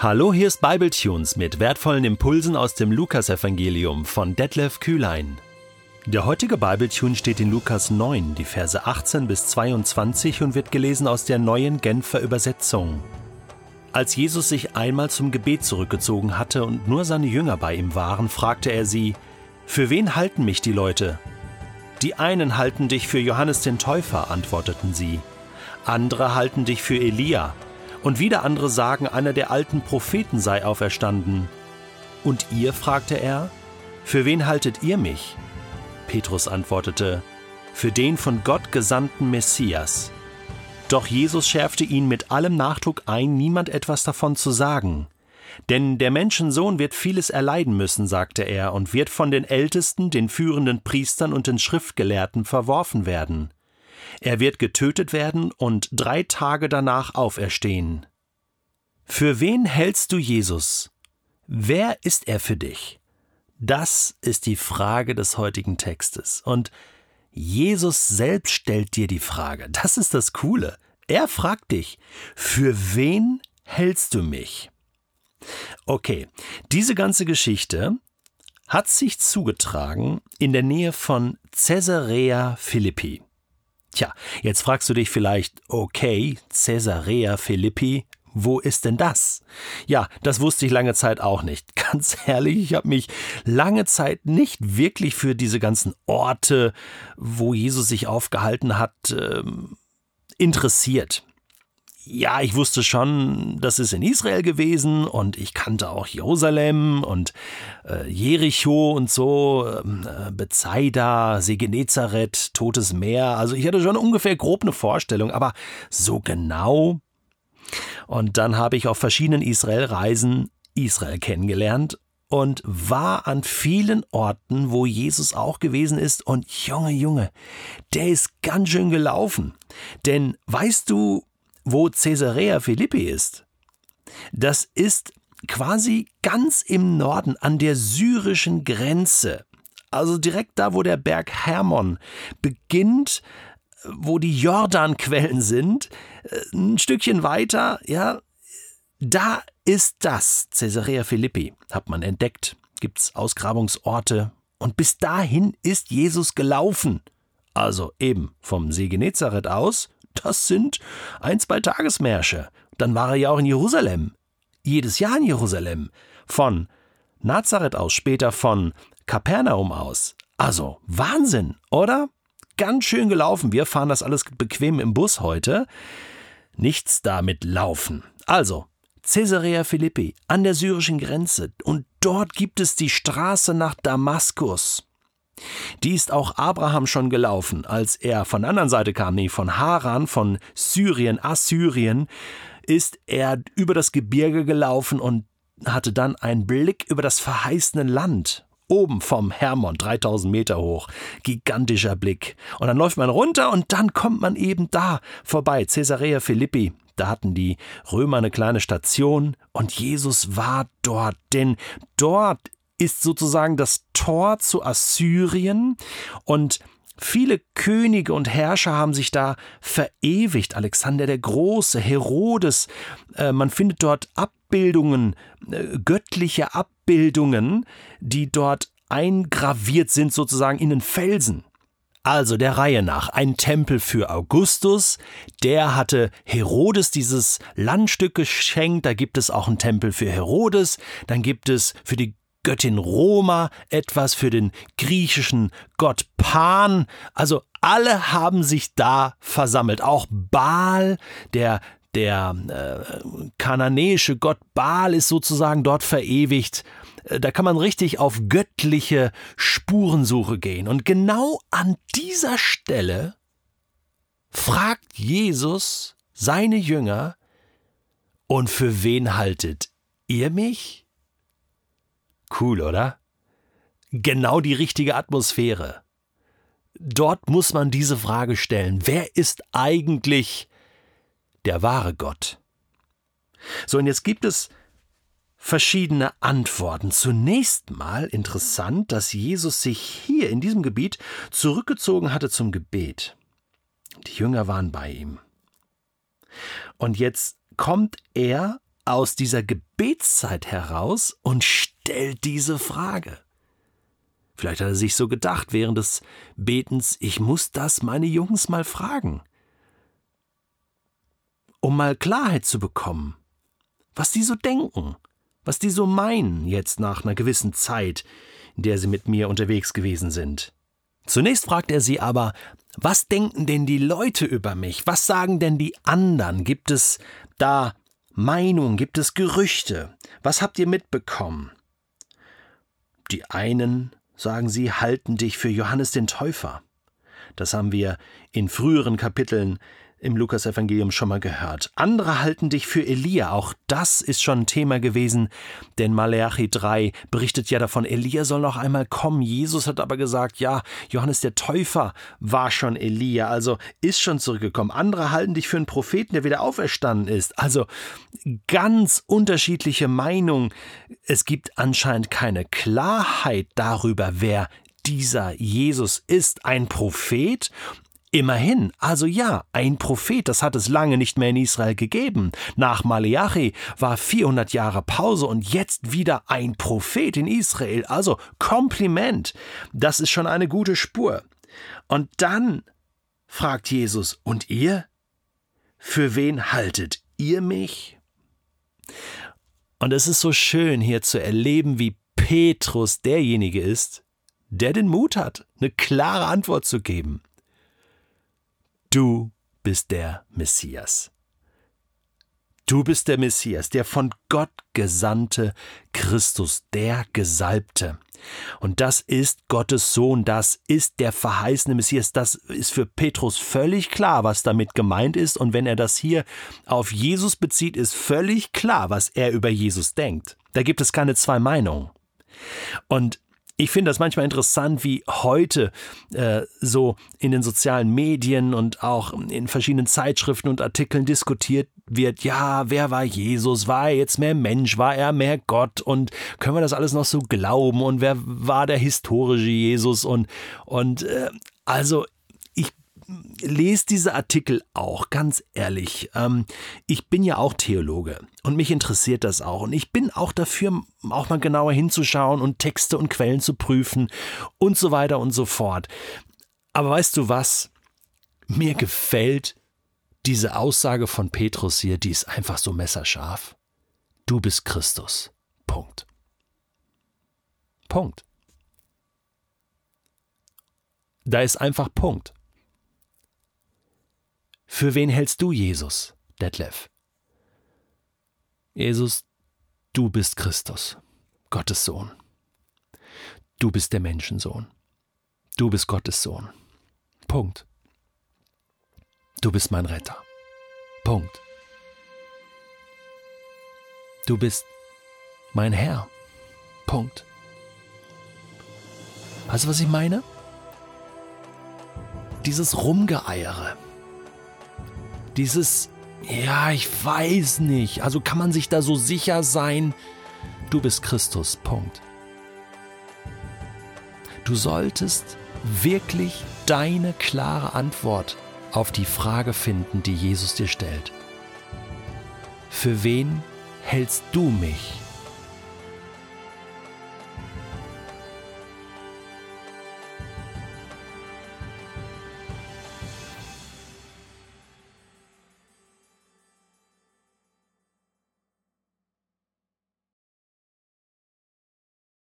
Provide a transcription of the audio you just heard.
Hallo, hier ist Bibletunes mit wertvollen Impulsen aus dem Lukasevangelium von Detlef Kühlein. Der heutige Bibletune steht in Lukas 9, die Verse 18 bis 22 und wird gelesen aus der neuen Genfer Übersetzung. Als Jesus sich einmal zum Gebet zurückgezogen hatte und nur seine Jünger bei ihm waren, fragte er sie: Für wen halten mich die Leute? Die einen halten dich für Johannes den Täufer, antworteten sie. Andere halten dich für Elia und wieder andere sagen, einer der alten Propheten sei auferstanden. Und ihr? fragte er, für wen haltet ihr mich? Petrus antwortete, für den von Gott gesandten Messias. Doch Jesus schärfte ihn mit allem Nachdruck ein, niemand etwas davon zu sagen. Denn der Menschensohn wird vieles erleiden müssen, sagte er, und wird von den Ältesten, den führenden Priestern und den Schriftgelehrten verworfen werden. Er wird getötet werden und drei Tage danach auferstehen. Für wen hältst du Jesus? Wer ist er für dich? Das ist die Frage des heutigen Textes. Und Jesus selbst stellt dir die Frage. Das ist das Coole. Er fragt dich, für wen hältst du mich? Okay, diese ganze Geschichte hat sich zugetragen in der Nähe von Caesarea Philippi. Tja, jetzt fragst du dich vielleicht, okay, Caesarea Philippi, wo ist denn das? Ja, das wusste ich lange Zeit auch nicht. Ganz ehrlich, ich habe mich lange Zeit nicht wirklich für diese ganzen Orte, wo Jesus sich aufgehalten hat, ähm, interessiert ja, ich wusste schon, das ist in Israel gewesen und ich kannte auch Jerusalem und äh, Jericho und so, ähm, äh, Bethsaida, See Totes Meer. Also ich hatte schon ungefähr grob eine Vorstellung, aber so genau. Und dann habe ich auf verschiedenen Israel-Reisen Israel kennengelernt und war an vielen Orten, wo Jesus auch gewesen ist. Und Junge, Junge, der ist ganz schön gelaufen. Denn weißt du, wo Caesarea Philippi ist, das ist quasi ganz im Norden an der syrischen Grenze. Also direkt da, wo der Berg Hermon beginnt, wo die Jordanquellen sind, äh, ein Stückchen weiter, ja, da ist das Caesarea Philippi, hat man entdeckt. Gibt's Ausgrabungsorte und bis dahin ist Jesus gelaufen. Also eben vom See Genezareth aus das sind ein, zwei Tagesmärsche. Dann war er ja auch in Jerusalem. Jedes Jahr in Jerusalem. Von Nazareth aus, später von Kapernaum aus. Also Wahnsinn, oder? Ganz schön gelaufen. Wir fahren das alles bequem im Bus heute. Nichts damit laufen. Also, Caesarea Philippi an der syrischen Grenze und dort gibt es die Straße nach Damaskus. Die ist auch Abraham schon gelaufen, als er von der anderen Seite kam, nee, von Haran, von Syrien, Assyrien, ist er über das Gebirge gelaufen und hatte dann einen Blick über das verheißene Land. Oben vom Hermon, 3000 Meter hoch. Gigantischer Blick. Und dann läuft man runter und dann kommt man eben da vorbei. Caesarea Philippi. Da hatten die Römer eine kleine Station und Jesus war dort, denn dort ist sozusagen das Tor zu Assyrien und Viele Könige und Herrscher haben sich da verewigt. Alexander der Große, Herodes. Äh, man findet dort Abbildungen, äh, göttliche Abbildungen, die dort eingraviert sind, sozusagen in den Felsen. Also der Reihe nach. Ein Tempel für Augustus, der hatte Herodes dieses Landstück geschenkt. Da gibt es auch einen Tempel für Herodes. Dann gibt es für die Göttin Roma, etwas für den griechischen Gott Pan. Also alle haben sich da versammelt. Auch Baal, der der äh, kananäische Gott Baal ist sozusagen dort verewigt. Äh, da kann man richtig auf göttliche Spurensuche gehen. Und genau an dieser Stelle fragt Jesus seine Jünger, und für wen haltet ihr mich? Cool, oder? Genau die richtige Atmosphäre. Dort muss man diese Frage stellen. Wer ist eigentlich der wahre Gott? So, und jetzt gibt es verschiedene Antworten. Zunächst mal interessant, dass Jesus sich hier in diesem Gebiet zurückgezogen hatte zum Gebet. Die Jünger waren bei ihm. Und jetzt kommt er aus dieser Gebetszeit heraus und stellt diese Frage. Vielleicht hat er sich so gedacht während des Betens, ich muss das meine Jungs mal fragen, um mal Klarheit zu bekommen, was die so denken, was die so meinen jetzt nach einer gewissen Zeit, in der sie mit mir unterwegs gewesen sind. Zunächst fragt er sie aber, was denken denn die Leute über mich? Was sagen denn die anderen? Gibt es da Meinungen? Gibt es Gerüchte? Was habt ihr mitbekommen? Die einen sagen sie, halten dich für Johannes den Täufer. Das haben wir in früheren Kapiteln im Lukasevangelium schon mal gehört. Andere halten dich für Elia. Auch das ist schon ein Thema gewesen, denn Maleachi 3 berichtet ja davon, Elia soll noch einmal kommen. Jesus hat aber gesagt, ja, Johannes der Täufer war schon Elia, also ist schon zurückgekommen. Andere halten dich für einen Propheten, der wieder auferstanden ist. Also ganz unterschiedliche Meinungen. Es gibt anscheinend keine Klarheit darüber, wer dieser Jesus ist ein Prophet Immerhin, also ja, ein Prophet, das hat es lange nicht mehr in Israel gegeben. Nach Maleachi war 400 Jahre Pause und jetzt wieder ein Prophet in Israel. Also Kompliment, das ist schon eine gute Spur. Und dann fragt Jesus, und ihr? Für wen haltet ihr mich? Und es ist so schön hier zu erleben, wie Petrus derjenige ist, der den Mut hat, eine klare Antwort zu geben. Du bist der Messias. Du bist der Messias, der von Gott gesandte Christus, der Gesalbte. Und das ist Gottes Sohn, das ist der verheißene Messias. Das ist für Petrus völlig klar, was damit gemeint ist. Und wenn er das hier auf Jesus bezieht, ist völlig klar, was er über Jesus denkt. Da gibt es keine zwei Meinungen. Und ich finde das manchmal interessant, wie heute äh, so in den sozialen Medien und auch in verschiedenen Zeitschriften und Artikeln diskutiert wird, ja, wer war Jesus? War er jetzt mehr Mensch? War er mehr Gott? Und können wir das alles noch so glauben? Und wer war der historische Jesus? Und, und äh, also lese diese Artikel auch, ganz ehrlich. Ähm, ich bin ja auch Theologe und mich interessiert das auch. Und ich bin auch dafür, auch mal genauer hinzuschauen und Texte und Quellen zu prüfen und so weiter und so fort. Aber weißt du was? Mir gefällt diese Aussage von Petrus hier, die ist einfach so messerscharf. Du bist Christus. Punkt. Punkt. Da ist einfach Punkt. Für wen hältst du Jesus, Detlef? Jesus, du bist Christus, Gottes Sohn. Du bist der Menschensohn. Du bist Gottes Sohn. Punkt. Du bist mein Retter. Punkt. Du bist mein Herr. Punkt. Weißt du, was ich meine? Dieses Rumgeeiere dieses, ja, ich weiß nicht. Also kann man sich da so sicher sein, du bist Christus. Punkt. Du solltest wirklich deine klare Antwort auf die Frage finden, die Jesus dir stellt. Für wen hältst du mich?